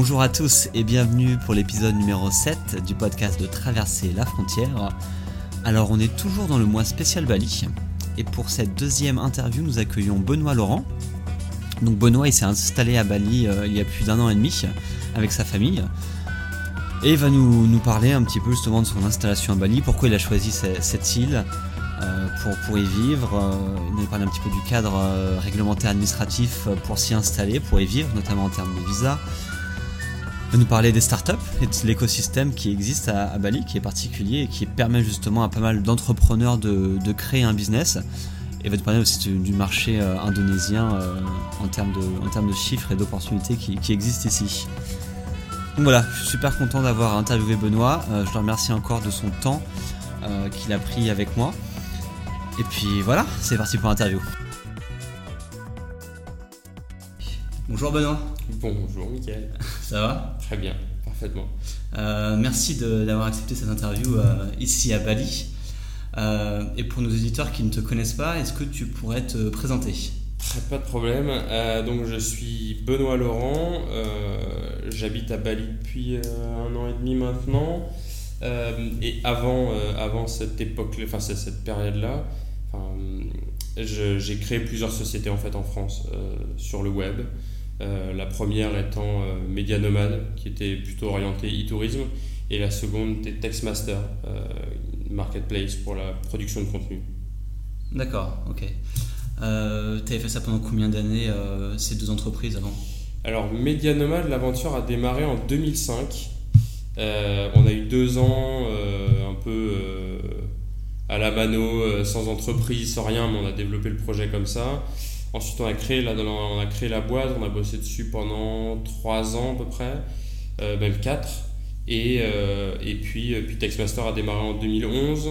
Bonjour à tous et bienvenue pour l'épisode numéro 7 du podcast de Traverser la frontière. Alors on est toujours dans le mois spécial Bali et pour cette deuxième interview nous accueillons Benoît Laurent. Donc Benoît il s'est installé à Bali euh, il y a plus d'un an et demi avec sa famille et il va nous, nous, parler un petit peu justement de son installation à Bali, pourquoi il a choisi cette, île euh, pour, pour y vivre. Euh, il nous parler un petit peu du cadre réglementaire administratif pour s'y installer, pour y vivre, notamment en termes de visa, va nous parler des startups et de l'écosystème qui existe à, Bali, qui est particulier et qui permet justement à pas mal d'entrepreneurs de, créer un business. Et va nous parler aussi du, marché euh, indonésien euh, en, termes de, en termes de chiffres et d'opportunités qui, qui, existent ici. Donc voilà, je suis super content d'avoir interviewé Benoît. Euh, je le remercie encore de son temps qu'il a pris avec moi. Et puis voilà, c'est parti pour l'interview. Bonjour Benoît. Bonjour Mickaël. Ça va? Très bien, parfaitement. Euh, merci d'avoir accepté cette interview euh, ici à Bali. Euh, et pour nos éditeurs qui ne te connaissent pas, est-ce que tu pourrais te présenter? Pas de problème. donc je suis Benoît Laurent. J'habite à Bali depuis un an et demi maintenant. et avant, avant cette époque, enfin cette période-là, j'ai créé plusieurs sociétés en fait en France sur le web. Euh, la première étant euh, Média Nomade, qui était plutôt orientée e-tourisme, et la seconde était Textmaster, euh, marketplace pour la production de contenu. D'accord, ok. tu avais fait ça pendant combien d'années, ces deux entreprises avant? Alors, Média Nomade, l'aventure a démarré en 2005. on a eu deux ans un peu à la mano, sans entreprise, sans rien, mais on a développé le projet comme ça. Ensuite, on a créé la, on a créé la boîte, on a bossé dessus pendant 3 ans à peu près, euh, même 4. Et, euh, et puis, euh, puis Textmaster a démarré en 2011.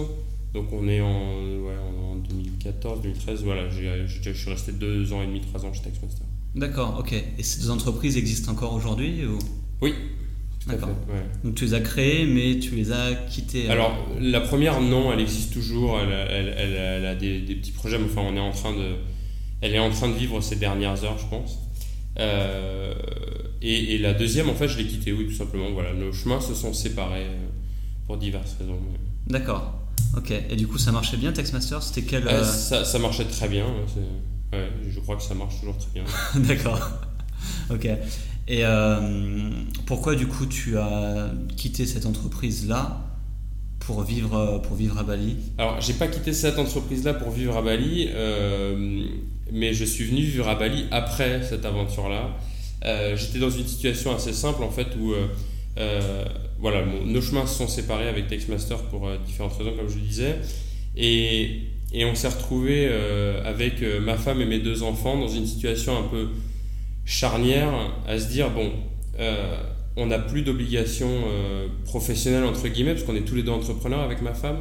Donc on est en, ouais, en 2014, 2013. Voilà, je suis resté 2 ans et demi, 3 ans chez Textmaster. D'accord, ok. Et ces deux entreprises existent encore aujourd'hui ou... Oui. D'accord. Donc tu les as créées, mais tu les as quittées. Alors la première, non, elle existe toujours. Elle, elle, elle, a des, des, petits projets, mais enfin on est en train de elle est en train de vivre ses dernières heures, je pense. Euh, et, la deuxième, en fait, je l'ai quittée, oui, tout simplement. Voilà, nos chemins se sont séparés euh, pour diverses raisons. D'accord. Ok. Et du coup, ça marchait bien, Textmaster C'était quel euh, ça, ça, marchait très bien. Ouais, je crois que ça marche toujours très bien. D'accord. Ok. Et pourquoi, du coup, tu as quitté cette entreprise-là pour vivre, pour vivre à Bali? Alors, j'ai pas quitté cette entreprise-là pour vivre à Bali. Euh, mais je suis venu vivre à Bali après cette aventure-là. Euh, j'étais dans une situation assez simple en fait où euh, euh, voilà, nos chemins se sont séparés avec Textmaster pour différentes raisons comme je le disais. Et, et on s'est retrouvé avec ma femme et mes deux enfants dans une situation un peu charnière à se dire bon, on n'a plus d'obligations professionnelles entre guillemets parce qu'on est tous les deux entrepreneurs avec ma femme.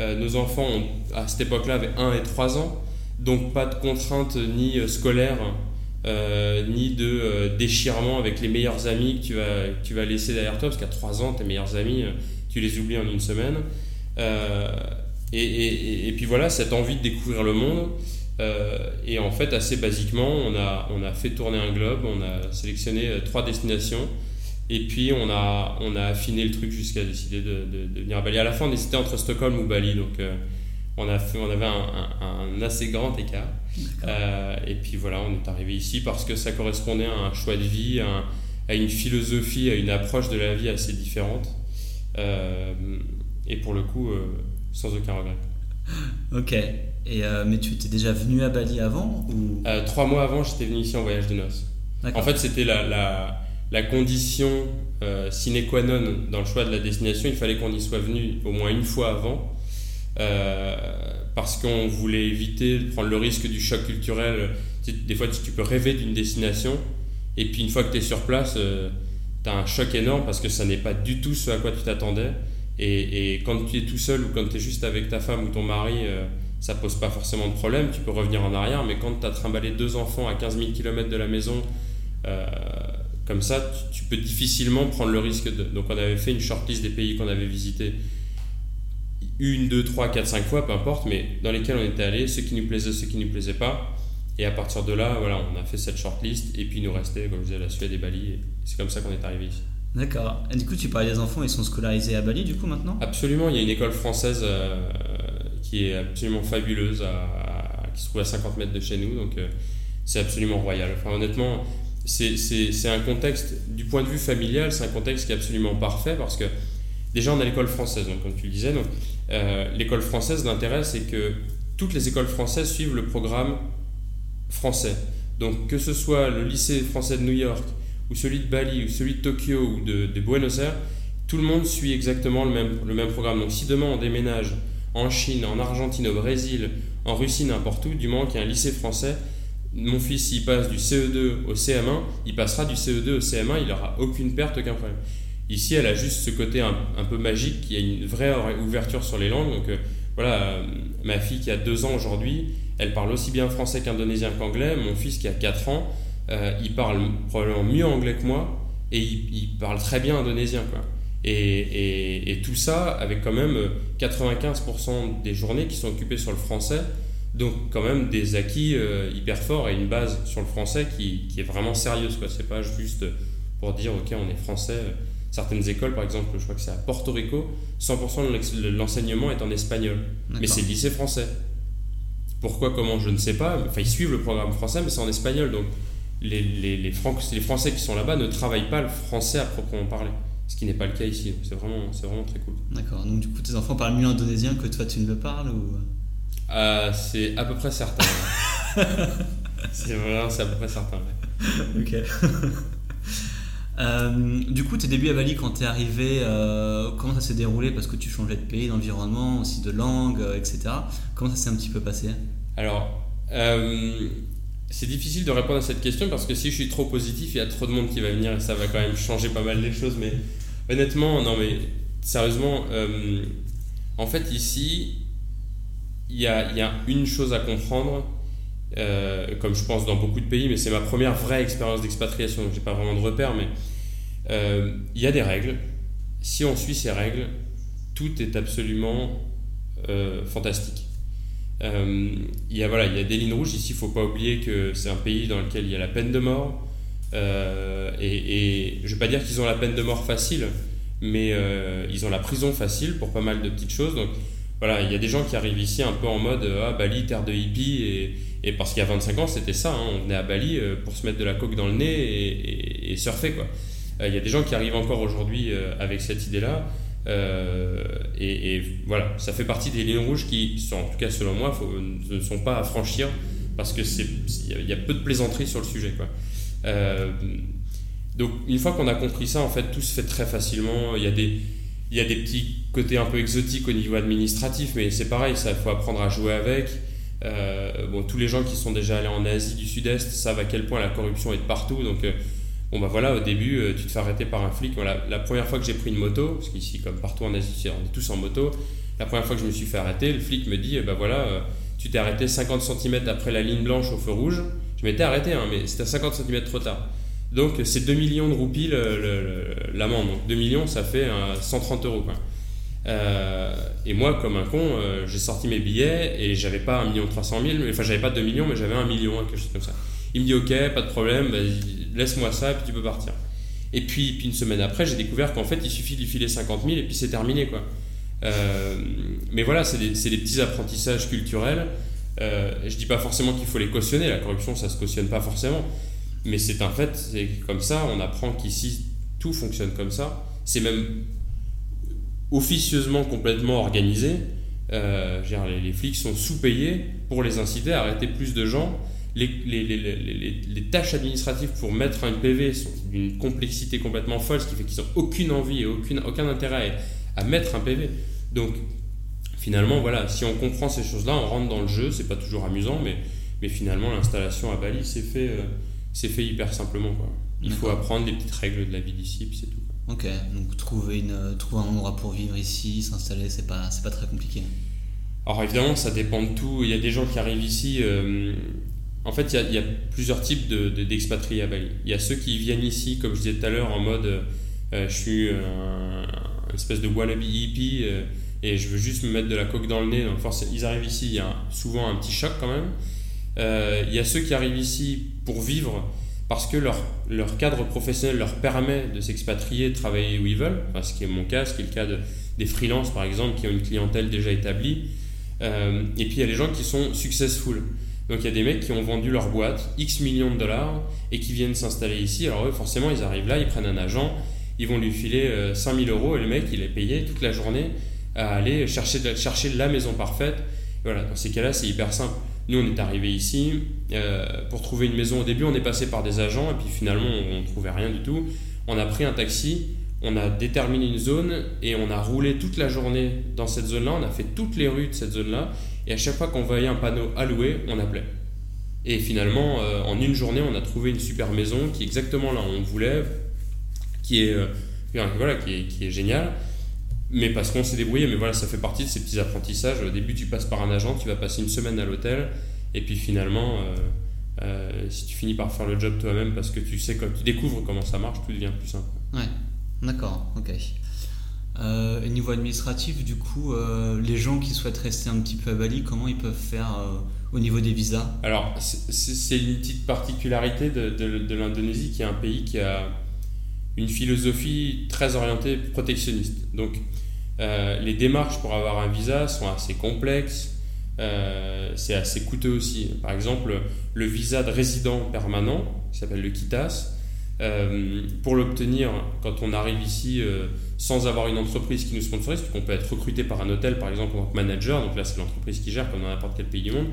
nos enfants à cette époque-là avaient 1 et 3 ans. Donc pas de contraintes ni euh, scolaires, euh, ni de euh, déchirement avec les meilleurs amis que tu vas, tu vas laisser derrière toi, parce qu'à 3 ans, tes meilleurs amis, tu les oublies en une semaine. Et, puis voilà, cette envie de découvrir le monde. et en fait, assez basiquement, on a, on a fait tourner un globe, on a sélectionné trois destinations. Et puis on a, on a affiné le truc jusqu'à décider de, de, venir à Bali. À la fin, on hésitait entre Stockholm ou Bali. Donc on, a fait, on avait un, assez grand écart. Euh, et puis voilà, on est arrivé ici parce que ça correspondait à un choix de vie, à, une philosophie, à une approche de la vie assez différente. Euh, et pour le coup, euh, sans aucun regret. Ok. Et, mais tu étais déjà venu à Bali avant ou... Trois mois avant, j'étais venu ici en voyage de noces. En fait, c'était la, la, la, condition sine qua non dans le choix de la destination. Il fallait qu'on y soit venu au moins une fois avant parce qu'on voulait éviter de prendre le risque du choc culturel. des fois, tu peux rêver d'une destination, et puis une fois que tu es sur place, euh, tu as un choc énorme parce que ça n'est pas du tout ce à quoi tu t'attendais. Et, quand tu es tout seul ou quand tu es juste avec ta femme ou ton mari, euh, ça pose pas forcément de problème, tu peux revenir en arrière, mais quand tu as trimballé deux enfants à 15 000 km de la maison, euh, comme ça, tu, peux difficilement prendre le risque. Donc, on avait fait une shortlist des pays qu'on avait visités une, deux, trois, quatre, cinq fois, peu importe, mais dans lesquels on était allé, ceux qui nous plaisaient, ceux qui nous plaisaient pas. Et à partir de là, voilà, on a fait cette shortlist, et puis il nous restait, comme je disais, la Suède et Bali, et c'est comme ça qu'on est arrivé ici. D'accord. Et du coup, tu parlais des enfants, ils sont scolarisés à Bali, du coup, maintenant? Absolument, il y a une école française euh, qui est absolument fabuleuse, qui se trouve à 50 mètres de chez nous, donc euh, c'est absolument royal. Enfin, honnêtement, c'est un contexte, du point de vue familial, c'est un contexte qui est absolument parfait, parce que déjà, on a l'école française, donc, comme tu le disais, donc, euh, l'école française, l'intérêt, c'est que toutes les écoles françaises suivent le programme français. Donc, que ce soit le lycée français de New York, ou celui de Bali, ou celui de Tokyo, ou de, Buenos Aires, tout le monde suit exactement le même, le même programme. Donc, si demain on déménage en Chine, en Argentine, au Brésil, en Russie, n'importe où, du moment qu'il y a un lycée français, mon fils, s'il passe du CE2 au CM1, il passera du CE2 au CM1, il n'aura aucune perte, aucun problème. Ici, elle a juste ce côté un, peu magique, qui a une vraie ouverture sur les langues. Donc, euh, voilà, euh, ma fille qui a deux ans aujourd'hui, elle parle aussi bien français qu'indonésien qu'anglais. Mon fils qui a 4 ans, euh, il parle probablement mieux anglais que moi et il, parle très bien indonésien. Quoi. Et, tout ça avec quand même 95% des journées qui sont occupées sur le français. Donc quand même des acquis hyper forts et une base sur le français qui, est vraiment sérieuse. Ce n'est pas juste pour dire ok on est français certaines écoles, par exemple, je crois que c'est à Porto Rico, 100% de l'enseignement est en espagnol. Mais c'est le lycée français. Pourquoi, comment, je ne sais pas. Enfin, ils suivent le programme français, mais c'est en espagnol. Donc, les, les, les, Français qui sont là-bas ne travaillent pas le français à proprement parler. Ce qui n'est pas le cas ici. C'est vraiment, vraiment très cool. D'accord. Donc, du coup, tes enfants parlent mieux indonésien que toi, tu ne le parles ou... Euh, c'est à peu près certain. c'est vraiment, c'est à peu près certain. ok. Euh, du coup, tes débuts à Bali, quand tu es arrivé, euh, comment ça s'est déroulé? Parce que tu changeais de pays, d'environnement, aussi de langue, euh, etc. Comment ça s'est un petit peu passé? Alors, c'est difficile de répondre à cette question parce que si je suis trop positif, il y a trop de monde qui va venir et ça va quand même changer pas mal les choses. Mais honnêtement, non, mais sérieusement, en fait, ici, il y a, une chose à comprendre. Comme je pense dans beaucoup de pays, mais c'est ma première vraie expérience d'expatriation, donc j'ai pas vraiment de repères, mais euh, il y a des règles. Si on suit ces règles, tout est absolument euh, fantastique. Euh, il, y a, voilà, il y a des lignes rouges. Ici, il ne faut pas oublier que c'est un pays dans lequel il y a la peine de mort. et, je ne vais pas dire qu'ils ont la peine de mort facile, mais ils ont la prison facile pour pas mal de petites choses. Voilà, il y a des gens qui arrivent ici un peu en mode ah, Bali, terre de hippie, et, et parce qu'il y a 25 ans, c'était ça. Hein. on venait à Bali pour se mettre de la coke dans le nez et, et surfer. quoi. Euh, il y a des gens qui arrivent encore aujourd'hui euh, avec cette idée-là. Euh, et, voilà, ça fait partie des lignes rouges qui, en tout cas selon moi, ne sont pas à franchir parce que c'est il y, a peu de plaisanteries sur le sujet. Quoi. donc une fois qu'on a compris ça, en fait, tout se fait très facilement. Il y a des il y a des petits côtés un peu exotiques au niveau administratif, mais c'est pareil, il faut apprendre à jouer avec. bon, tous les gens qui sont déjà allés en Asie du Sud-Est savent à quel point la corruption est de partout. Donc, Bon bah voilà, au début, euh, tu te fais arrêter par un flic. La première fois que j'ai pris une moto, parce qu'ici, comme partout en Asie, on est tous en moto, la première fois que je me suis fait arrêter, le flic me dit, bah voilà, euh, tu t'es arrêté 50 cm après la ligne blanche au feu rouge. Je m'étais arrêté, hein, mais c'était 50 cm trop tard. Donc c'est 2 millions de roupies l'amende. Donc 2 millions, ça fait 130 euros. Quoi. Euh, et moi, comme un con, j'ai sorti mes billets et j'avais pas 1 million 300 000, enfin j'avais pas 2 millions, mais j'avais 1 million, quelque chose comme ça. Il me dit ok, pas de problème, laisse-moi ça et puis tu peux partir. Et puis, une semaine après, j'ai découvert qu'en fait, il suffit d'y filer 50 000 et puis c'est terminé. Euh, mais voilà, c'est des, des, petits apprentissages culturels. Euh, je dis pas forcément qu'il faut les cautionner, la corruption ça se cautionne pas forcément. Mais c'est un fait, c'est comme ça, on apprend qu'ici tout fonctionne comme ça. C'est même officieusement complètement organisé. Euh, les, les, flics sont sous-payés pour les inciter à arrêter plus de gens les, les, les, les, tâches administratives pour mettre un PV sont d'une complexité complètement folle, ce qui fait qu'ils n'ont aucune envie et aucune, aucun intérêt à, mettre un PV. Donc, finalement, voilà, si on comprend ces choses-là, on rentre dans le jeu, c'est pas toujours amusant, mais, mais finalement, l'installation à Bali s'est fait, euh, fait hyper simplement. Quoi. Il faut apprendre les petites règles de la vie d'ici, puis c'est tout. Ok, donc trouver, une, trouver un endroit pour vivre ici, s'installer, c'est pas, c'est pas très compliqué. Alors évidemment, ça dépend de tout. Il y a des gens qui arrivent ici. euh, en fait, il y, a, il y a plusieurs types de, de- d'expatriés à Bali. Il y a ceux qui viennent ici, comme je disais tout à l'heure, en mode euh, je suis un, une espèce de wannabe hippie euh, et je veux juste me mettre de la coque dans le nez. Donc forcément, ils arrivent ici, il y a un- souvent un petit choc quand même. Euh, il y a ceux qui arrivent ici pour vivre parce que leur, leur cadre professionnel leur permet de s'expatrier, de travailler où ils veulent, enfin, ce qui est mon cas, ce qui est le cas de, des freelances par exemple, qui ont une clientèle déjà établie. Euh, et puis il y a les gens qui sont successful. Donc il y a des mecs qui ont vendu leur boîte X millions de dollars et qui viennent s'installer ici. Alors eux, forcément, ils arrivent là, ils prennent un agent, ils vont lui filer euh, 5000 euros et le mec, il est payé toute la journée à aller chercher, chercher la maison parfaite. Voilà, dans ces cas-là, c'est hyper simple. Nous, on est arrivé ici euh, pour trouver une maison. Au début, on est passé par des agents et puis finalement, on ne trouvait rien du tout. On a pris un taxi, on a déterminé une zone et on a roulé toute la journée dans cette zone-là. On a fait toutes les rues de cette zone-là et à chaque fois qu'on voyait un panneau alloué, on appelait. Et finalement, euh, en une journée, on a trouvé une super maison qui est exactement là où on voulait, qui est, euh, voilà, qui est géniale. Mais parce qu'on s'est débrouillé, mais voilà, ça fait partie de ces petits apprentissages. Au début, tu passes par un agent, tu vas passer une semaine à l'hôtel, et puis finalement, euh, euh, si tu finis par faire le job toi-même parce que tu sais, quand tu découvres comment ça marche, tout devient plus simple. Ouais, d'accord, ok. Euh, niveau administratif, du coup, euh, les gens qui souhaitent rester un petit peu à Bali, comment ils peuvent faire au niveau des visas? Alors, c'est- une petite particularité de, de- de l'Indonésie qui est un pays qui a une philosophie très orientée protectionniste. Donc, euh, les démarches pour avoir un visa sont assez complexes, euh, c'est assez coûteux aussi. Par exemple, le visa de résident permanent, qui s'appelle le KITAS, euh, pour l'obtenir quand on arrive ici sans avoir une entreprise qui nous sponsorise, puisqu'on peut être recruté par un hôtel par exemple en tant que manager, donc là c'est l'entreprise qui gère comme dans n'importe quel pays du monde.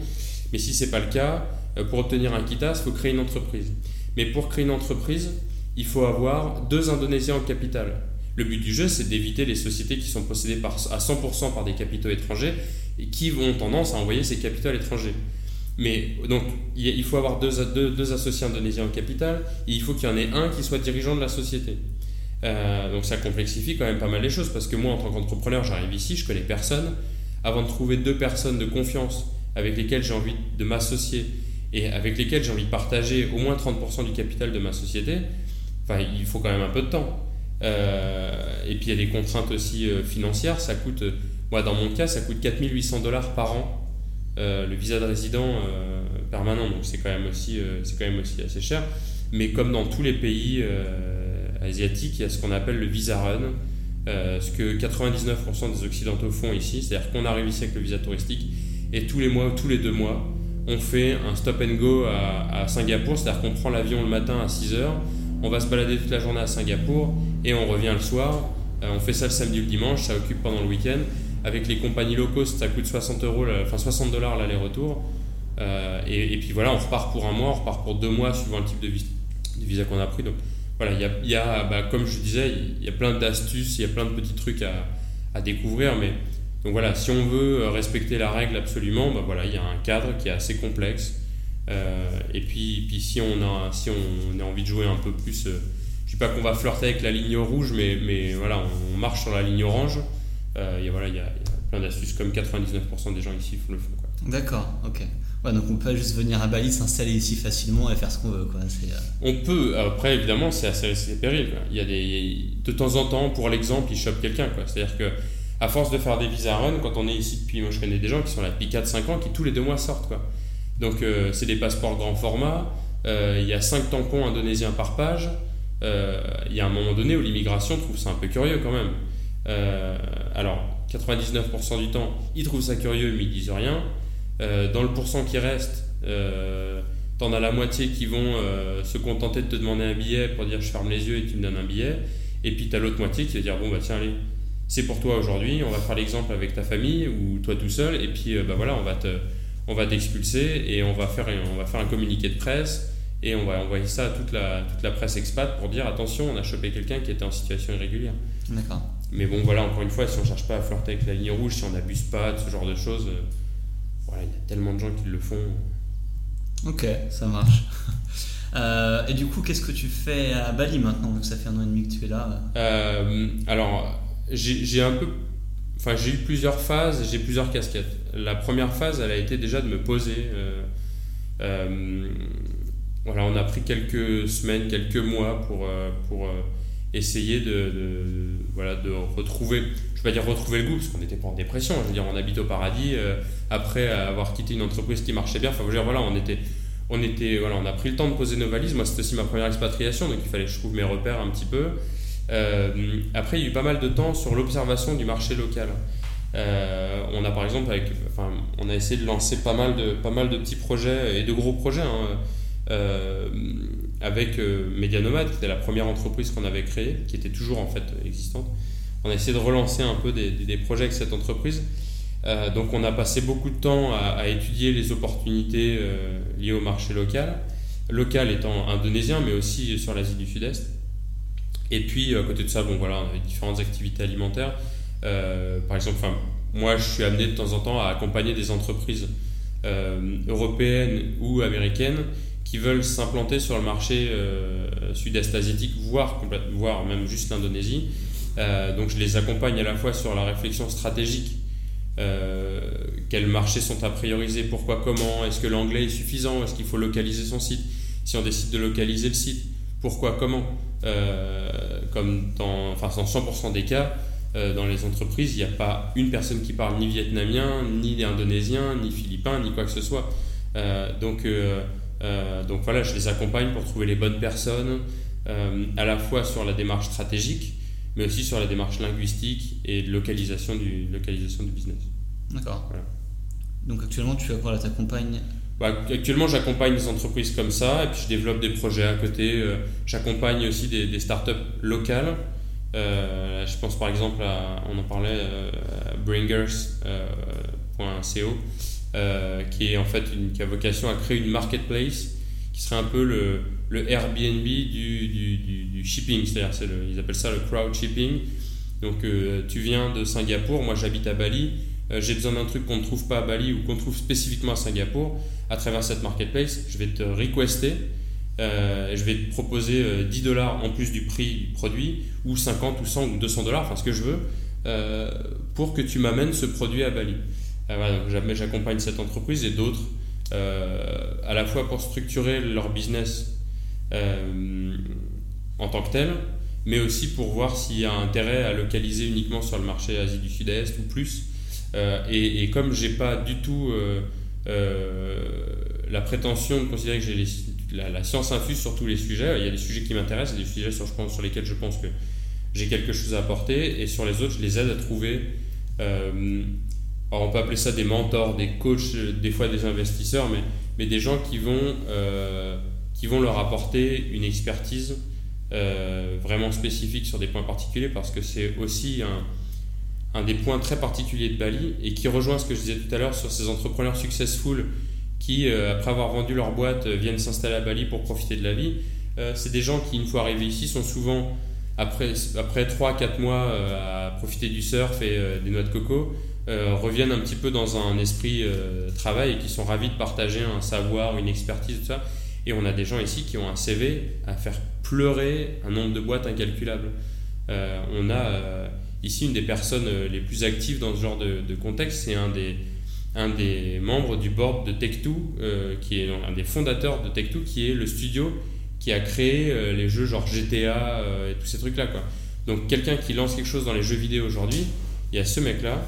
Mais si c'est pas le cas, pour obtenir un KITAS, il faut créer une entreprise. Mais pour créer une entreprise, il faut avoir deux Indonésiens en capital. Le but du jeu, c'est d'éviter les sociétés qui sont possédées à 100% par des capitaux étrangers et qui vont tendance à envoyer ces capitaux à l'étranger. Mais donc, il faut avoir deux associés indonésiens en capital et il faut qu'il y en ait un qui soit dirigeant de la société. Euh, donc ça complexifie quand même pas mal les choses parce que moi, en tant qu'entrepreneur, j'arrive ici, je connais personne. Avant de trouver deux personnes de confiance avec lesquelles j'ai envie de m'associer et avec lesquelles j'ai envie de partager au moins 30% du capital de ma société, enfin, il faut quand même un peu de temps. Euh, et puis il y a des contraintes aussi euh, financières. Ça coûte, euh, moi dans mon cas, ça coûte 4800 dollars par an le visa de résident permanent. Donc c'est quand même aussi, c'est quand même aussi assez cher. Mais comme dans tous les pays asiatiques, il y a ce qu'on appelle le visa run. ce que 99% des occidentaux font ici, c'est-à-dire qu'on arrive ici avec le visa touristique et tous les mois, tous les deux mois, on fait un stop and go à, à Singapour, c'est-à-dire qu'on prend l'avion le matin à 6h, on va se balader toute la journée à Singapour et on revient le soir. Euh, on fait ça le samedi ou le dimanche, ça occupe pendant le week-end. Avec les compagnies low cost, ça coûte 60 euros, enfin 60 dollars l'aller-retour. Euh, et, puis voilà, on repart pour un mois, on repart pour deux mois suivant le type de, vis- de visa qu'on a pris. Donc voilà, il y a, bah, comme je disais, il y a plein d'astuces, il y a plein de petits trucs à, découvrir. Mais donc voilà, si on veut respecter la règle absolument, bah voilà, il y a un cadre qui est assez complexe. Euh, et puis, puis si, on a, si on a envie de jouer un peu plus, euh, je dis pas qu'on va flirter avec la ligne rouge, mais, mais voilà, on, on marche sur la ligne orange. Euh, voilà, il y, a, y a plein d'astuces comme 99% des gens ici le font. D'accord, ok. Ouais, donc on peut juste venir à Bali, s'installer ici facilement et faire ce qu'on veut, quoi. Euh, On peut, après évidemment, c'est assez risqué péril. Quoi. Il y a des, de temps en temps, pour l'exemple, ils chopent quelqu'un. C'est-à-dire que à force de faire des visa run, quand on est ici depuis, moi je connais des gens qui sont là depuis 4-5 ans, qui tous les deux mois sortent. Quoi. Donc euh, c'est des passeports grand format, euh, il y a 5 tampons indonésiens par page. Euh, il y a un moment donné où l'immigration trouve ça un peu curieux quand même. Alors, 99% du temps, ils trouvent ça curieux, mais ils disent rien. Dans le pourcent qui reste, t'en as la moitié qui vont se contenter de te demander un billet pour dire je ferme les yeux et tu me donnes un billet. Et puis t'as l'autre moitié qui va dire bon bah tiens allez, c'est pour toi aujourd'hui, on va faire l'exemple avec ta famille ou toi tout seul, et puis bah voilà, on va te, on va t'expulser et on va faire, on va faire un communiqué de presse et on va envoyer ça à toute la, toute la presse expat pour dire attention, on a chopé quelqu'un qui était en situation irrégulière. D'accord. Mais bon, voilà, encore une fois, si on cherche pas à flirter avec la ligne rouge, si on n'abuse pas de ce genre de choses, euh, voilà, il y a tellement de gens qui le font. Ok, ça marche. et du coup, qu'est-ce que tu fais à Bali maintenant, vu que ça fait un an et demi que tu es là Alors, j'ai un peu Enfin, j'ai eu plusieurs phases, j'ai plusieurs casquettes. La première phase, elle a été déjà de me poser. voilà, on a pris quelques semaines, quelques mois pour, pour essayer de, voilà, de retrouver, je vais dire retrouver le goût, parce qu'on n'était pas en dépression, je veux dire, on habite au paradis, euh, après avoir quitté une entreprise qui marchait bien, enfin, je veux dire, voilà, on était, on était, voilà, on a pris le temps de poser nos valises, moi c'était aussi ma première expatriation, donc il fallait que je trouve mes repères un petit peu. Euh, après, il y a eu pas mal de temps sur l'observation du marché local. Euh, on a par exemple, enfin, on a essayé de lancer pas mal de, pas mal de petits projets et de gros projets. Hein, euh, avec euh, Media Nomad, qui était la première entreprise qu'on avait créée, qui était toujours en fait existante. On a essayé de relancer un peu des, des projets avec cette entreprise. Euh, donc on a passé beaucoup de temps à, étudier les opportunités liées au marché local, local étant indonésien, mais aussi sur l'Asie du Sud-Est. Et puis à côté de ça, bon voilà, on avait différentes activités alimentaires. Par exemple, moi je suis amené de temps en temps à accompagner des entreprises européennes ou américaines qui veulent s'implanter sur le marché euh, sud-est asiatique, voire, voire même juste l'Indonésie. Euh, donc je les accompagne à la fois sur la réflexion stratégique, euh, quels marchés sont à prioriser, pourquoi, comment, est-ce que l'anglais est suffisant, est-ce qu'il faut localiser son site, si on décide de localiser le site, pourquoi, comment. comme dans, enfin, dans 100% des cas, dans les entreprises, il n'y a pas une personne qui parle ni vietnamien, ni indonésien, ni philippin, ni quoi que ce soit. donc euh, donc voilà, je les accompagne pour trouver les bonnes personnes, euh, à la fois sur la démarche stratégique, mais aussi sur la démarche linguistique et de localisation du, localisation du business. D'accord. Donc actuellement, tu voilà, accompagnes bah, Actuellement, j'accompagne des entreprises comme ça, et puis je développe des projets à côté. Euh, j'accompagne aussi des, des, startups locales. Je pense par exemple à, on en parlait, bringers.co. Euh, qui est en fait une, qui a vocation à créer une marketplace qui serait un peu le, Airbnb du, shipping, c'est-à-dire ils appellent ça le crowd shipping. Donc euh, tu viens de Singapour, moi j'habite à Bali, euh, j'ai besoin d'un truc qu'on ne trouve pas à Bali ou qu'on trouve spécifiquement à Singapour, à travers cette marketplace, je vais te requester, euh, je vais te proposer 10 dollars en plus du prix du produit, ou 50 ou 100 ou 200 dollars, enfin ce que je veux, pour que tu m'amènes ce produit à Bali. Euh, j'accompagne cette entreprise et d'autres, euh, à la fois pour structurer leur business euh, en tant que tel, mais aussi pour voir s'il y a intérêt à localiser uniquement sur le marché Asie du Sud-Est ou plus. et, et, comme j'ai pas du tout la prétention de considérer que j'ai la, science infuse sur tous les sujets, il y a des sujets qui m'intéressent, des sujets sur, lesquels je pense que j'ai quelque chose à apporter, et sur les autres, je les aide à trouver on peut appeler ça des mentors, des coachs, des fois des investisseurs, mais, mais des gens qui vont, euh, qui vont leur apporter une expertise euh, vraiment spécifique sur des points particuliers, parce que c'est aussi un, un, des points très particuliers de Bali, et qui rejoint ce que je disais tout à l'heure sur ces entrepreneurs successful qui, euh, après avoir vendu leur boîte, viennent s'installer à Bali pour profiter de la vie. c'est des gens qui, une fois arrivés ici, sont souvent, après, après 3-4 mois à profiter du surf et des noix de coco, euh, reviennent un petit peu dans un esprit euh, travail et qui sont ravis de partager un savoir, une expertise, tout ça. Et on a des gens ici qui ont un CV à faire pleurer un nombre de boîtes incalculable. Euh, on a ici une des personnes les plus actives dans ce genre de, contexte, c'est un des, un des membres du board de Tech2, qui est un des fondateurs de Tech2, qui est le studio qui a créé les jeux genre GTA et tous ces trucs-là. Quoi. Donc quelqu'un qui lance quelque chose dans les jeux vidéo aujourd'hui, il y a ce mec-là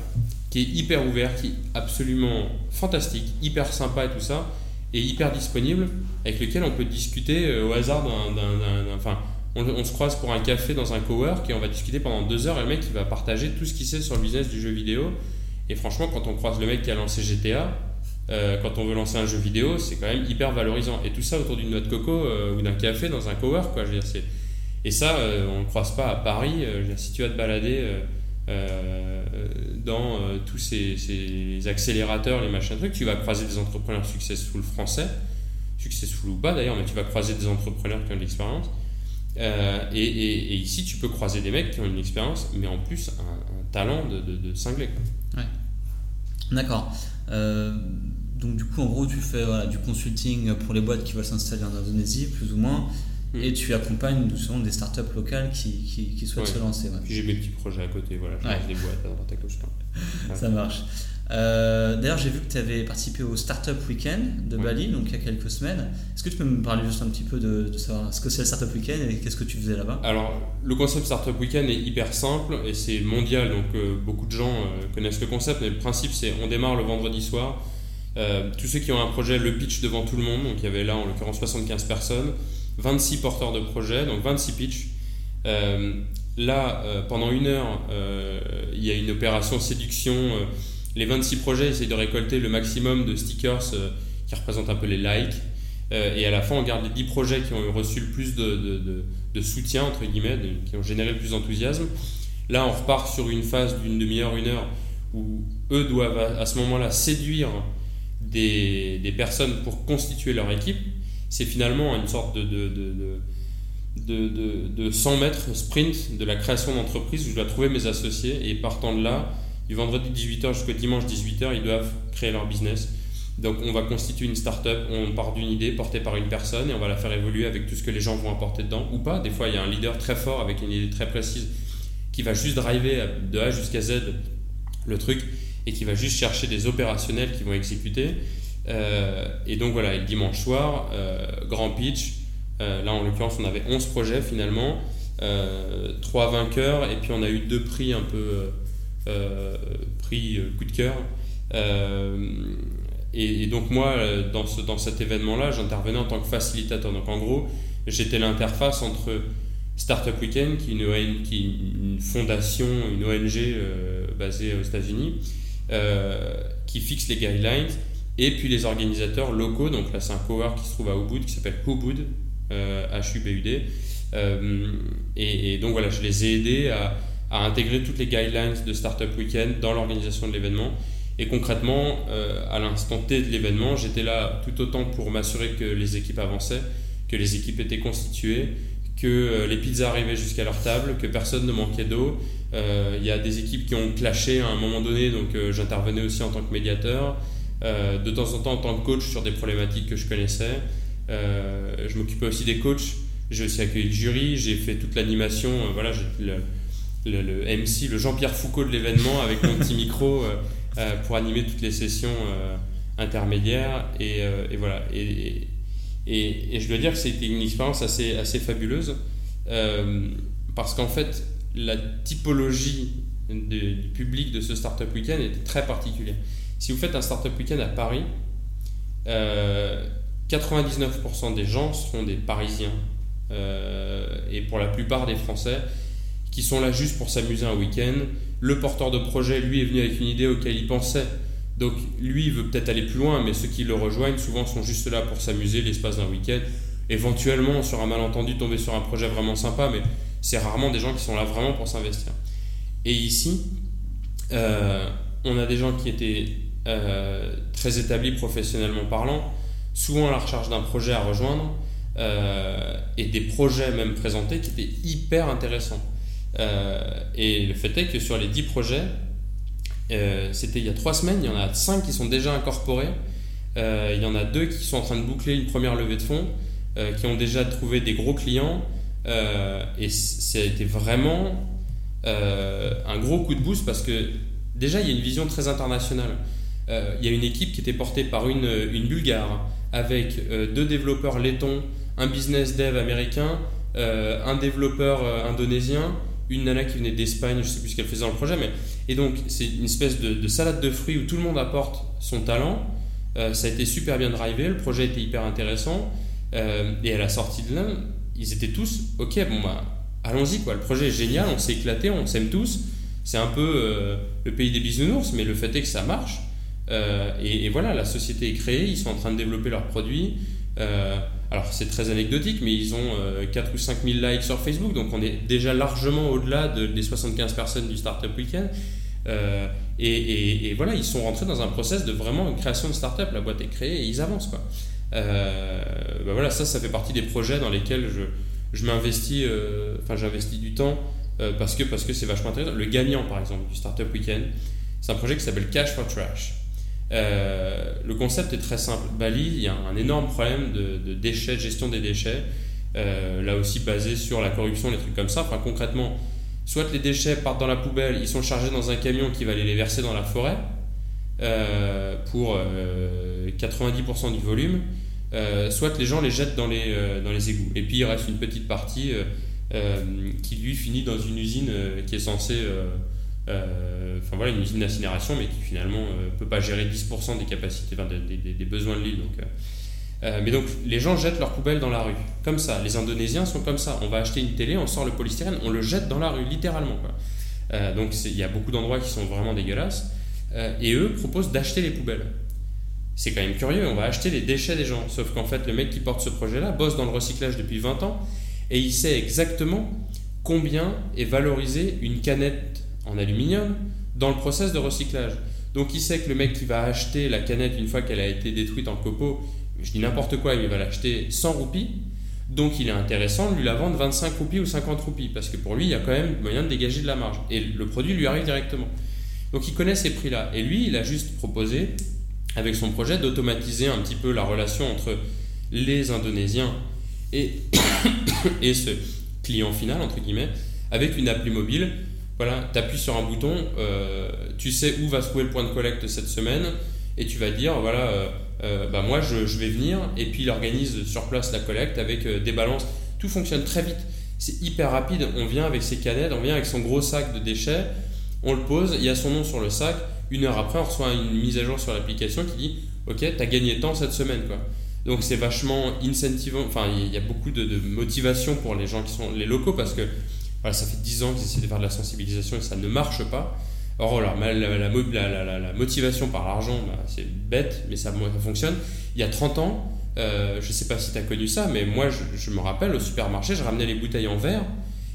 qui est hyper ouvert, qui est absolument fantastique, hyper sympa et tout ça, et hyper disponible, avec lequel on peut discuter euh, au hasard d'un. Enfin, on, se croise pour un café dans un cowork et on va discuter pendant deux heures, et le mec il va partager tout ce qu'il sait sur le business du jeu vidéo. Et franchement, quand on croise le mec qui a lancé GTA, euh, quand on veut lancer un jeu vidéo, c'est quand même hyper valorisant. Et tout ça autour d'une noix de coco euh, ou d'un café dans un cowork, quoi. Je veux dire, et ça, on ne croise pas à Paris. Si tu vas te balader euh, dans euh, tous ces, accélérateurs, les machins trucs, tu vas croiser des entrepreneurs successful français, successful ou pas d'ailleurs, mais tu vas croiser des entrepreneurs qui ont de l'expérience. Euh, et, ici, tu peux croiser des mecs qui ont une expérience, mais en plus un, talent de, de, cinglé. Ouais. D'accord. donc donc du coup, en gros, tu fais du consulting pour les boîtes qui veulent s'installer en Indonésie, plus ou moins, mm. et tu accompagnes doucement des startups locales qui, qui, souhaitent se lancer. J'ai mes petits projets à côté, voilà, je lance des boîtes à droite à gauche. Ça marche. Euh, d'ailleurs, j'ai vu que tu avais participé au Startup Weekend de Bali, donc il y a quelques semaines. Est-ce que tu peux me parler juste un petit peu de, savoir ce que c'est le Startup Weekend et qu'est-ce que tu faisais là-bas? Alors, le concept Startup Weekend est hyper simple et c'est mondial, donc euh, beaucoup de gens euh, connaissent le concept, mais le principe c'est on démarre le vendredi soir. tous ceux qui ont un projet le pitch devant tout le monde, donc il y avait là en l'occurrence 75 personnes, 26 porteurs de projets, donc 26 pitchs. là, pendant une heure, il y a une opération séduction les 26 projets essayent de récolter le maximum de stickers euh, qui représentent un peu les likes. Euh, et à la fin, on garde les 10 projets qui ont reçu le plus de, soutien, entre guillemets, qui ont généré le plus d'enthousiasme. Là, on repart sur une phase d'une demi-heure, une heure, où eux doivent à, ce moment-là séduire des, personnes pour constituer leur équipe. C'est finalement une sorte de, de, de, 100 mètres sprint de la création d'entreprise où je dois trouver mes associés et partant de là, du vendredi 18h jusqu'au dimanche 18h, ils doivent créer leur business. Donc on va constituer une start-up, on part d'une idée portée par une personne et on va la faire évoluer avec tout ce que les gens vont apporter dedans ou pas. Des fois, il y a un leader très fort avec une idée très précise qui va juste driver de A jusqu'à Z le truc et qui va juste chercher des opérationnels qui vont exécuter. Euh, et donc voilà, le dimanche soir, euh, grand pitch. Euh, là, en l'occurrence, on avait 11 projets finalement, 3 vainqueurs et puis on a eu deux prix un peu prix euh, coup de cœur. Euh, et, donc moi, dans, ce, dans cet événement-là, j'intervenais en tant que facilitateur. Donc en gros, j'étais l'interface entre Startup Weekend, qui est une, fondation, une ONG basée aux États-Unis, qui fixe les guidelines, et puis les organisateurs locaux. Donc là, c'est un cowork qui se trouve à Ubud, qui s'appelle Ubud, H-U-B-U-D. Et, et, donc voilà, je les ai aidés à, à intégrer toutes les guidelines de Startup Weekend dans l'organisation de l'événement. Et concrètement, euh, à l'instant T de l'événement, j'étais là tout autant pour m'assurer que les équipes avançaient, que les équipes étaient constituées, que euh, les pizzas arrivaient jusqu'à leur table, que personne ne manquait d'eau. Euh, il y a des équipes qui ont clashé à un moment donné, donc j'intervenais aussi en tant que médiateur, de temps en temps en tant que coach sur des problématiques que je connaissais. je m'occupais aussi des coachs, j'ai aussi accueilli le jury, j'ai fait toute l'animation, voilà, le, MC, le Jean-Pierre Foucault de l'événement avec mon petit micro euh, euh, pour animer toutes les sessions euh, intermédiaires. Et, voilà. Et, je dois dire que c'était une expérience assez, assez fabuleuse parce qu'en fait, la typologie du public de ce Startup Weekend était très particulière. Si vous faites un Startup Weekend à Paris, 99% des gens seront des Parisiens et pour la plupart des Français, qui sont là juste pour s'amuser un week-end. Le porteur de projet, lui, est venu avec une idée auquel il pensait. Donc lui, il veut peut-être aller plus loin, mais ceux qui le rejoignent, souvent, sont juste là pour s'amuser l'espace d'un week-end. Éventuellement, sur un malentendu, tomber sur un projet vraiment sympa, mais c'est rarement des gens qui sont là vraiment pour s'investir. Et ici, euh, on a des gens qui étaient euh, très établis professionnellement parlant, souvent à la recherche d'un projet à rejoindre, euh, et des projets même présentés qui étaient hyper intéressants. Euh, et le fait est que sur les 10 projets, euh, c'était il y a 3 semaines, il y en a 5 qui sont déjà incorporés. Euh, il y en a 2 qui sont en train de boucler une première levée de fonds, qui ont déjà trouvé des gros clients. et ça a été vraiment un gros coup de boost parce que déjà il y a une vision très internationale. il y a une équipe qui était portée par une, une Bulgare avec deux développeurs lettons, un business dev américain, un développeur indonésien une nana qui venait d'Espagne, je sais plus ce qu'elle faisait dans le projet, mais et donc c'est une espèce de, salade de fruits où tout le monde apporte son talent. Euh, ça a été super bien drivé, le projet était hyper intéressant, euh, et à la sortie de là, ils étaient tous ok, bon bah allons-y quoi, le projet est génial, on s'est éclaté, on s'aime tous. C'est un peu euh, le pays des bisounours, mais le fait est que ça marche. Et, et, voilà, la société est créée, ils sont en train de développer leurs produits. Alors c'est très anecdotique, mais ils ont 4 euh, ou 5 000 likes sur Facebook, donc on est déjà largement au-delà des 75 personnes du Startup Weekend. Euh, et, voilà, ils sont rentrés dans un process de vraiment une création de startup. La boîte est créée et ils avancent. Euh, bah voilà, ça, ça fait partie des projets dans lesquels je, je m'investis, enfin j'investis du temps parce que parce que c'est vachement intéressant. Le gagnant, par exemple, du Startup Weekend, c'est un projet qui s'appelle Cash for Trash. Le concept est très simple. Bali, il y a un énorme problème de, déchets, de gestion des déchets, là aussi basé sur la corruption, les trucs comme ça. Enfin, concrètement, soit les déchets partent dans la poubelle, ils sont chargés dans un camion qui va aller les verser dans la forêt pour 90% du volume, soit les gens les jettent dans les, égouts. Et puis il reste une petite partie euh, qui lui finit dans une usine euh, qui est censée euh, enfin voilà, une usine d'incinération, mais qui finalement ne peut pas gérer 10% des capacités, des, besoins de l'île. Donc, mais donc les gens jettent leurs poubelles dans la rue, comme ça. Les Indonésiens sont comme ça. On va acheter une télé, on sort le polystyrène, on le jette dans la rue, littéralement. Donc il y a beaucoup d'endroits qui sont vraiment dégueulasses. et eux proposent d'acheter les poubelles. C'est quand même curieux, on va acheter les déchets des gens. Sauf qu'en fait, le mec qui porte ce projet-là bosse dans le recyclage depuis 20 ans et il sait exactement combien est valorisée une canette en aluminium dans le process de recyclage. Donc il sait que le mec qui va acheter la canette une fois qu'elle a été détruite en copeaux, je dis n'importe quoi, il va l'acheter 100 roupies, donc il est intéressant de lui la vendre 25 roupies ou 50 roupies, parce que pour lui, il y a quand même moyen de dégager de la marge. Et le produit lui arrive directement. Donc il connaît ces prix-là. Et lui, il a juste proposé, avec son projet, d'automatiser un petit peu la relation entre les Indonésiens et, et ce client final, entre guillemets, avec une appli mobile. Voilà, tu appuies sur un bouton, euh, tu sais où va se trouver le point de collecte cette semaine, et tu vas dire, voilà, euh, euh, bah moi je, vais venir, et puis il organise sur place la collecte avec des balances. Tout fonctionne très vite, c'est hyper rapide. On vient avec ses canettes, on vient avec son gros sac de déchets, on le pose, il y a son nom sur le sac. Une heure après, on reçoit une mise à jour sur l'application qui dit, ok, tu as gagné tant cette semaine. Quoi. Donc c'est vachement incentivant, enfin il y a beaucoup de, motivation pour les gens qui sont les locaux parce que voilà, ça fait 10 ans qu'ils essaient de faire de la sensibilisation et ça ne marche pas. Or la, motivation par l'argent, bah, c'est bête, mais ça, fonctionne. Il y a 30 ans, euh, je ne sais pas si tu as connu ça, mais moi je, me rappelle au supermarché, je ramenais les bouteilles en verre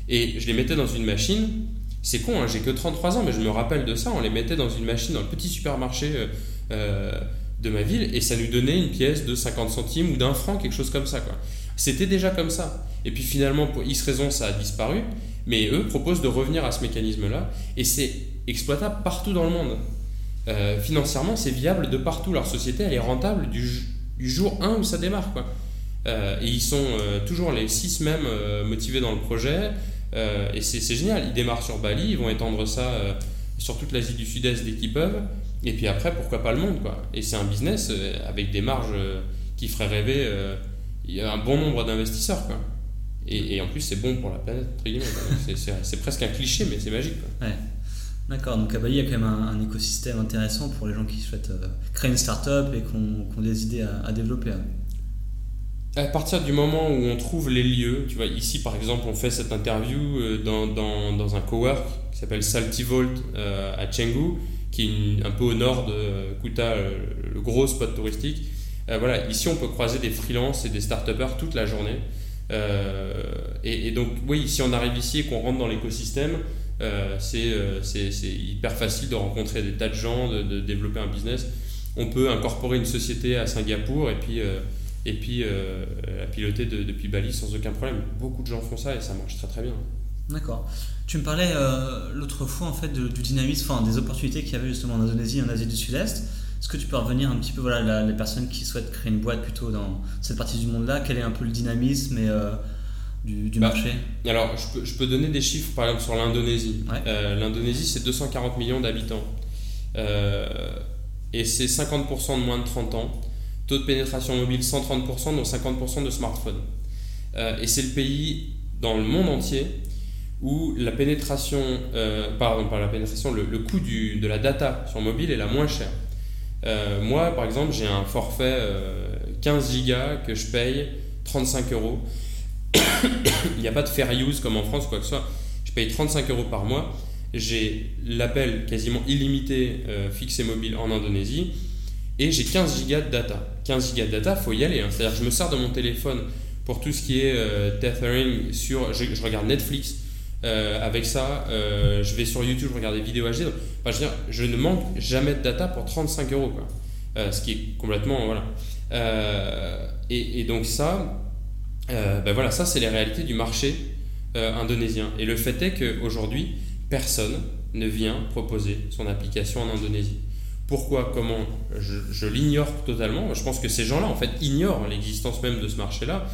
et je les mettais dans une machine. C'est con, hein, j'ai que 33 ans, mais je me rappelle de ça. On les mettait dans une machine dans le petit supermarché. Euh, euh, de ma ville et ça nous donnait une pièce de 50 centimes ou d'un franc, quelque chose comme ça. C'était déjà comme ça. Et puis finalement, pour X raison, ça a disparu. Mais eux proposent de revenir à ce mécanisme-là et c'est exploitable partout dans le monde. Euh, financièrement, c'est viable de partout. Leur société, elle est rentable du, jour 1 où ça démarre. Quoi. Euh, et ils sont euh, toujours les 6 mêmes motivés dans le projet. et c'est génial. Ils démarrent sur Bali, ils vont étendre ça sur toute l'Asie du Sud-Est dès qu'ils peuvent. Et puis après, pourquoi pas le monde, quoi. Et c'est un business avec des marges qui ferait rêver un bon nombre d'investisseurs, quoi. Et, en plus, c'est bon pour la planète, C'est presque un cliché, mais c'est magique, quoi. Ouais. D'accord, donc à Bali, il y a quand même un, écosystème intéressant pour les gens qui souhaitent créer une start-up et qui ont, des idées à, développer. À partir du moment où on trouve les lieux, tu vois, ici par exemple, on fait cette interview dans, dans, dans un cowork qui s'appelle Salty Vault à Chengdu qui est un peu au nord de Kuta, le, gros spot touristique. Euh, voilà, ici on peut croiser des freelances et des start toute la journée. Euh, et, donc, oui, si on arrive ici et qu'on rentre dans l'écosystème, euh, c'est hyper facile de rencontrer des tas de gens, de, développer un business. On peut incorporer une société à Singapour et puis, et puis la piloter depuis Bali sans aucun problème. Beaucoup de gens font ça et ça marche très très bien. D'accord. Tu me parlais euh, l'autre fois en fait du dynamisme, enfin des opportunités qu'il y avait justement en Indonésie et en Asie du Sud-Est. Est-ce que tu peux revenir un petit peu, voilà, les personnes qui souhaitent créer une boîte plutôt dans cette partie du monde-là, quel est un peu le dynamisme et, euh, du, bah, marché? Alors, je peux, je peux, donner des chiffres par exemple sur l'Indonésie. Euh, L'Indonésie, c'est 240 millions d'habitants et c'est 50% de moins de 30 ans. Taux de pénétration mobile 130%, dont 50% de smartphones. et c'est le pays dans le monde entier où la pénétration, euh, pardon, pas la pénétration, le, coût du, de la data sur mobile est la moins chère. Euh, moi, par exemple, j'ai un forfait 15 euh, gigas que je paye 35 euros. Il n'y a pas de fair use comme en France, quoi que ce soit. Je paye 35 euros par mois. J'ai l'appel quasiment illimité fixe et mobile en Indonésie. Et j'ai 15 gigas de data. 15 gigas de data, faut y aller. Hein. C'est-à-dire que je me sers de mon téléphone pour tout ce qui est tethering sur. je regarde Netflix, euh, avec ça, euh, je vais sur YouTube, je regarde des vidéos HD. Enfin, je, ne manque jamais de data pour 35 euros. Euh, ce qui est complètement. Voilà. Et, donc, ça, ben voilà, ça, c'est les réalités du marché indonésien. Et le fait est qu'aujourd'hui, personne ne vient proposer son application en Indonésie. Pourquoi Comment Je, l'ignore totalement. Je pense que ces gens-là, en fait, ignorent l'existence même de ce marché-là.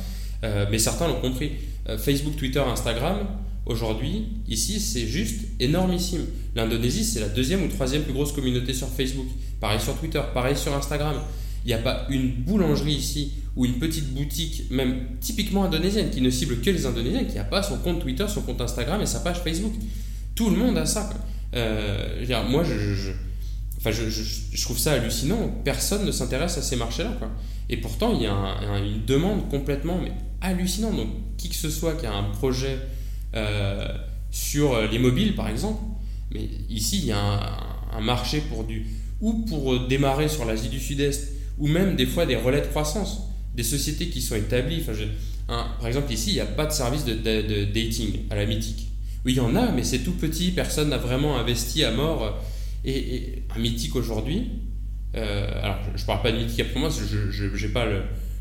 Mais certains l'ont compris. Facebook, Twitter, Instagram, aujourd'hui, ici, c'est juste énormissime. L'Indonésie, c'est la deuxième ou troisième plus grosse communauté sur Facebook. Pareil sur Twitter, pareil sur Instagram. Il n'y a pas une boulangerie ici ou une petite boutique, même typiquement indonésienne, qui ne cible que les Indonésiens, qui n'a pas son compte Twitter, son compte Instagram et sa page Facebook. Tout le monde a ça. Euh, moi, je trouve ça hallucinant. Personne ne s'intéresse à ces marchés-là. Et pourtant, il y a une demande complètement mais hallucinante. Donc, qui que ce soit qui a un projet euh, sur les mobiles, par exemple, mais ici, il y a un, marché pour du. ou pour démarrer sur l'Asie du Sud-Est, ou même des fois des relais de croissance. Des sociétés qui sont établies. Enfin, par exemple, ici, il n'y a pas de service de, dating à la mythique. Oui, il y en a, mais c'est tout petit. Personne n'a vraiment investi à mort et, un mythique aujourd'hui, euh, alors je ne parle pas de mythique après moi, je n'ai pas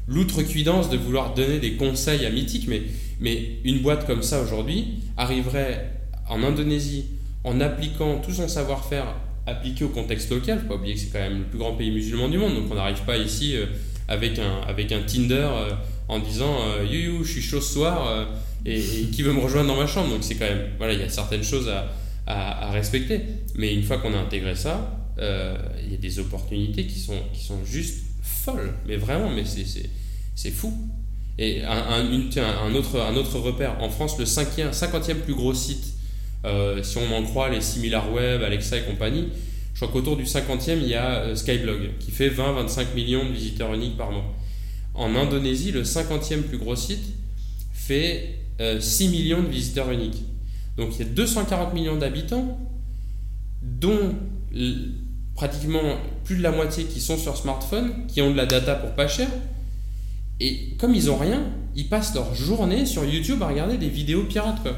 l'outrecuidance de vouloir donner des conseils à mythique, mais, mais une boîte comme ça aujourd'hui arriverait en Indonésie en appliquant tout son savoir-faire appliqué au contexte local. Faut pas oublier que c'est quand même le plus grand pays musulman du monde, donc on n'arrive pas ici euh, avec, un, avec un Tinder euh, en disant you, you, je suis chaud ce soir et, et, qui veut me rejoindre dans ma chambre. Donc c'est quand même, voilà, il y a certaines choses à, à, respecter. Mais une fois qu'on a intégré ça, euh, il y a des opportunités qui sont, qui sont juste folles. Mais vraiment, mais c'est fou. Et un, autre, un autre repère, en France, le 50e plus gros site, euh, si on en croit les SimilarWeb, Alexa et compagnie, je crois qu'autour du 50e, il y a euh, Skyblog, qui fait 20-25 millions de visiteurs uniques par mois. En Indonésie, le 50e plus gros site fait 6 millions de visiteurs uniques. Donc il y a 240 millions d'habitants, dont pratiquement plus de la moitié qui sont sur smartphone, qui ont de la data pour pas cher. Et comme ils ont rien, ils passent leur journée sur YouTube à regarder des vidéos pirates. Quoi.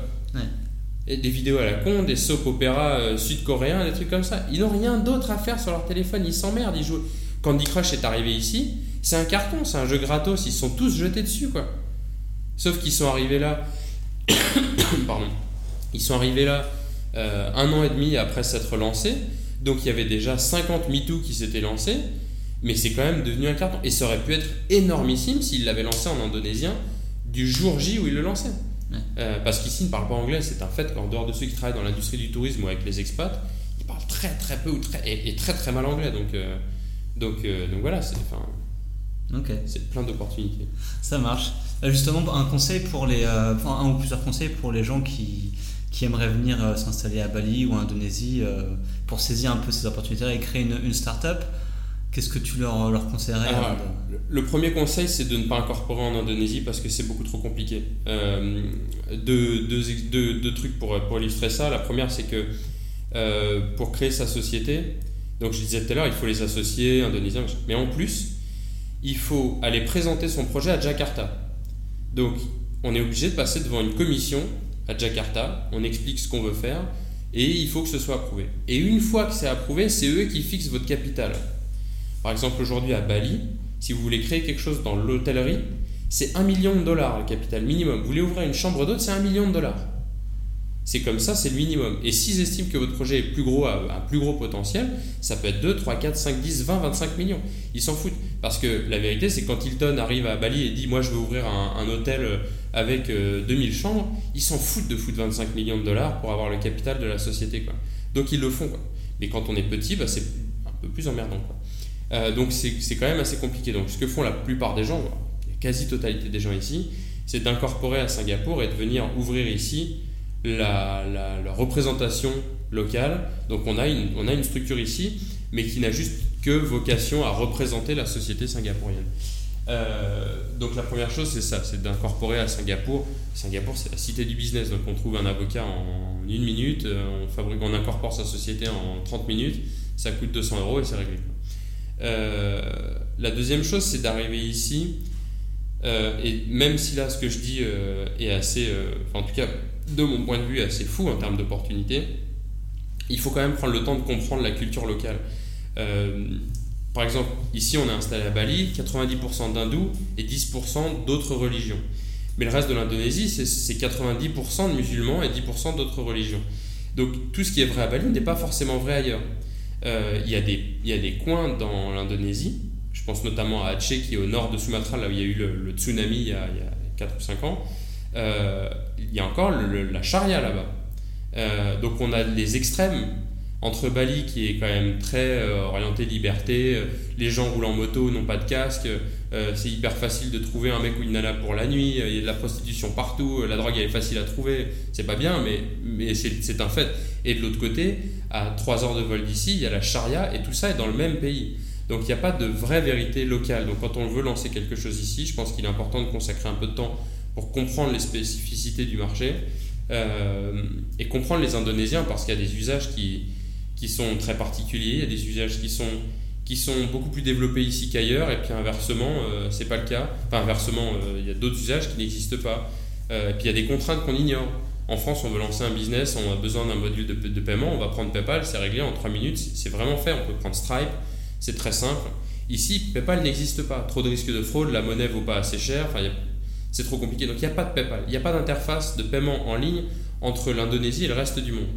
Et des vidéos à la con, des soap opéras euh, sud-coréens, des trucs comme ça. Ils n'ont rien d'autre à faire sur leur téléphone, ils s'emmerdent. Ils jouent. Candy Crush est arrivé ici, c'est un carton, c'est un jeu gratos, ils sont tous jetés dessus. quoi. Sauf qu'ils sont arrivés là. Pardon ils sont arrivés là euh, un an et demi après s'être lancés. Donc il y avait déjà 50 MeToo qui s'étaient lancés. Mais c'est quand même devenu un carton. Et ça aurait pu être énormissime s'ils l'avaient lancé en indonésien du jour J où ils le lançaient. Euh, parce qu'ici, ils ne parlent pas anglais. C'est un fait qu'en dehors de ceux qui travaillent dans l'industrie du tourisme ou avec les expats, ils parlent très très peu ou très, et, très très mal anglais. Donc, euh, donc, donc voilà, c'est c'est plein d'opportunités. Ça marche. Justement, un conseil pour les, un ou plusieurs conseils pour les gens qui, qui aimeraient venir euh, s'installer à Bali ou en Indonésie euh, pour saisir un peu ces opportunités et créer une, une start-up, qu'est-ce que tu leur, leur conseillerais Le premier conseil, c'est de ne pas incorporer en Indonésie parce que c'est beaucoup trop compliqué. Euh, deux, deux, deux, trucs pour, pour, illustrer ça. La première, c'est que pour créer sa société, donc je disais tout à l'heure, il faut les associer, indonésiens, mais en plus, il faut aller présenter son projet à Jakarta. Donc, on est obligé de passer devant une commission à Jakarta, on explique ce qu'on veut faire et il faut que ce soit approuvé. Et une fois que c'est approuvé, c'est eux qui fixent votre capital. Par exemple, aujourd'hui à Bali, si vous voulez créer quelque chose dans l'hôtellerie, c'est 1 million de dollars le capital minimum. Vous voulez ouvrir une chambre d'hôte, c'est 1 million de dollars. C'est comme ça, c'est le minimum. Et s'ils estiment que votre projet est plus gros, a un plus gros potentiel, ça peut être 2, 3, 4, 5, 10, 20, 25 millions. Ils s'en foutent. Parce que la vérité, c'est quand Hilton arrive à Bali et dit Moi, je veux ouvrir un, hôtel avec 2000 euh, chambres, ils s'en foutent de foutre 25 millions de dollars pour avoir le capital de la société. Donc, ils le font. Quoi. Mais quand on est petit, bah, c'est un peu plus emmerdant. Euh, donc, c'est quand même assez compliqué. Donc, ce que font la plupart des gens, la quasi-totalité des gens ici, c'est d'incorporer à Singapour et de venir ouvrir ici la, représentation locale. Donc on a, une, on a une structure ici, mais qui n'a juste que vocation à représenter la société singapourienne. Euh, donc la première chose, c'est ça, c'est d'incorporer à Singapour. Singapour, c'est la cité du business, donc on trouve un avocat en une minute, euh, on, fabrique, on incorpore sa société en 30 minutes, ça coûte 200 euros et c'est réglé. Euh, la deuxième chose, c'est d'arriver ici, et même si là, ce que je dis est assez, en tout cas, de mon point de vue, assez fou en termes d'opportunités, il faut quand même prendre le temps de comprendre la culture locale. Euh, par exemple, ici on est installé à Bali, 90% d'hindous et 10% d'autres religions. Mais le reste de l'Indonésie, c'est 90% de musulmans et 10% d'autres religions. Donc tout ce qui est vrai à Bali n'est pas forcément vrai ailleurs. Il, y a des, y a des coins dans l'Indonésie, je pense notamment à Aceh qui est au nord de Sumatra, là où il y a eu le, tsunami il y, a, il y, a, 4 ou 5 ans, il y a encore la charia là-bas. donc on a les extrêmes entre Bali qui est quand même très euh, orienté liberté, euh, les gens roulent en moto, n'ont pas de casque, euh, c'est hyper facile de trouver un mec ou une nana pour la nuit, il y a de la prostitution partout, la drogue elle est facile à trouver, c'est pas bien mais, mais c'est un fait. Et de l'autre côté, à 3 heures de vol d'ici, il y a la charia et tout ça est dans le même pays. Donc il n'y a pas de vraie vérité locale. Donc quand on veut lancer quelque chose ici, je pense qu'il est important de consacrer un peu de temps pour comprendre les spécificités du marché et comprendre les Indonésiens parce qu'il y a des usages qui qui sont très particuliers, il y a des usages qui sont, qui sont beaucoup plus développés ici qu'ailleurs, et puis inversement, euh, c'est pas le cas. Enfin, inversement, euh, il y a d'autres usages qui n'existent pas. Euh, et puis il y a des contraintes qu'on ignore. En France, on veut lancer un business, on a besoin d'un module de, paiement, on va prendre PayPal, c'est réglé en 3 minutes, c'est vraiment fait. On peut prendre Stripe, c'est très simple. Ici, PayPal n'existe pas. Trop de risques de fraude, la monnaie vaut pas assez cher, enfin, c'est trop compliqué. Donc il n'y a pas de PayPal, il n'y a pas d'interface de paiement en ligne entre l'Indonésie et le reste du monde.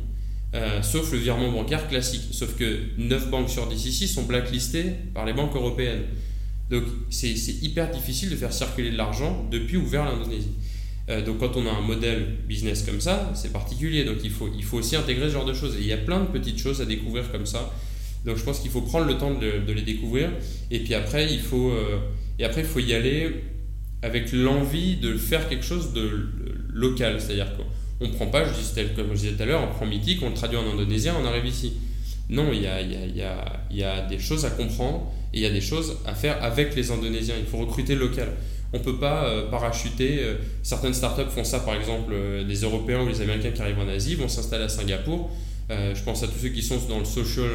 Euh, sauf le virement bancaire classique. Sauf que 9 banques sur 10 ici sont blacklistées par les banques européennes. Donc c'est hyper difficile de faire circuler de l'argent depuis ou vers l'Indonésie. Euh, donc quand on a un modèle business comme ça, c'est particulier. Donc il faut, il faut aussi intégrer ce genre de choses. Et il y a plein de petites choses à découvrir comme ça. Donc je pense qu'il faut prendre le temps de, les découvrir. Et puis après, il faut, euh, et après, il faut y aller avec l'envie de faire quelque chose de local. C'est-à-dire quoi on ne prend pas, je comme je disais tout à l'heure, on prend mythique, on le traduit en indonésien, on arrive ici. Non, y a, y, a, il y a des choses à comprendre et il y a des choses à faire avec les Indonésiens. Il faut recruter local. On ne peut pas euh, parachuter. Euh, certaines startups font ça, par exemple, euh, des Européens ou les Américains qui arrivent en Asie vont s'installer à Singapour. je pense à tous ceux qui sont dans le social,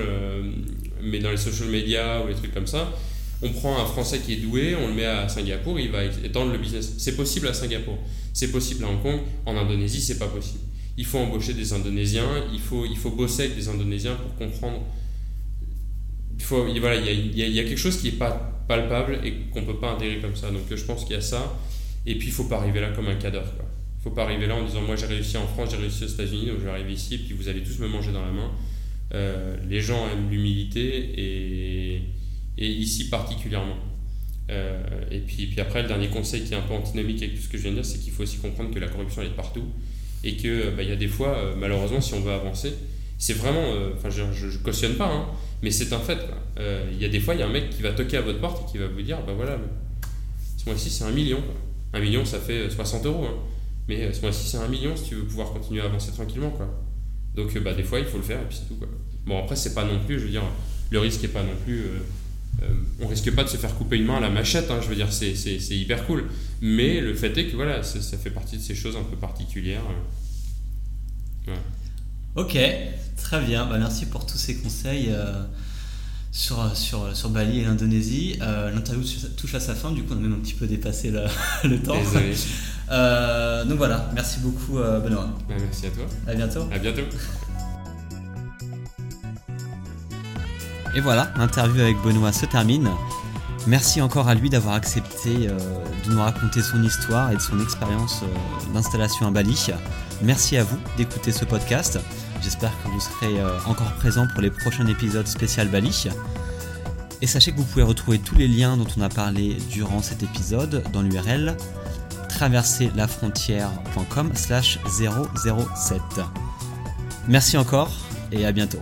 mais dans les social media ou les trucs comme ça on prend un Français qui est doué, on le met à Singapour, il va étendre le business. C'est possible à Singapour, c'est possible à Hong Kong, en Indonésie, c'est pas possible. Il faut embaucher des Indonésiens, il faut, il faut bosser avec des Indonésiens pour comprendre. Il, y a, quelque chose qui n'est pas palpable et qu'on ne peut pas intégrer comme ça. Donc je pense qu'il y a ça. Et puis il ne faut pas arriver là comme un cadre. Il ne faut pas arriver là en disant moi j'ai réussi en France, j'ai réussi aux États-Unis, donc je vais arriver ici et puis vous allez tous me manger dans la main. Euh, les gens aiment l'humilité et ici particulièrement. Euh, et puis, après, le dernier conseil qui est un peu antinomique avec tout ce que je viens de dire, c'est qu'il faut aussi comprendre que la corruption elle est partout et qu'il bah, y a des fois, euh, malheureusement, si on veut avancer, c'est vraiment, euh, enfin, je, je, cautionne pas, hein, mais c'est un fait. Il y a des fois, il y a un mec qui va toquer à votre porte et qui va vous dire, bah voilà, ce mois-ci c'est un million. Un million, ça fait 60 euros. Hein. Mais ce mois-ci c'est un million si tu veux pouvoir continuer à avancer tranquillement. Quoi. Donc bah, des fois, il faut le faire et puis c'est tout. Quoi. Bon, après, c'est pas non plus, je veux dire, le risque n'est pas non plus euh, on risque pas de se faire couper une main à la machette, hein, je veux dire, c'est, hyper cool. Mais le fait est que voilà, ça, fait partie de ces choses un peu particulières. Euh. Ok, très bien. Bah, merci pour tous ces conseils euh, sur, sur, sur Bali et l'Indonésie. l'interview touche à sa fin, du coup, on a même un petit peu dépassé le, temps. donc voilà, merci beaucoup, Benoît. Bah, merci à toi. À bientôt. À bientôt. Et voilà, l'interview avec Benoît se termine. Merci encore à lui d'avoir accepté euh, de nous raconter son histoire et de son expérience euh, d'installation à Bali. Merci à vous d'écouter ce podcast. J'espère que vous serez euh, encore présent pour les prochains épisodes spécial Bali. Et sachez que vous pouvez retrouver tous les liens dont on a parlé durant cet épisode dans l'URL traverserlafrontière.com slash 007. Merci encore et à bientôt.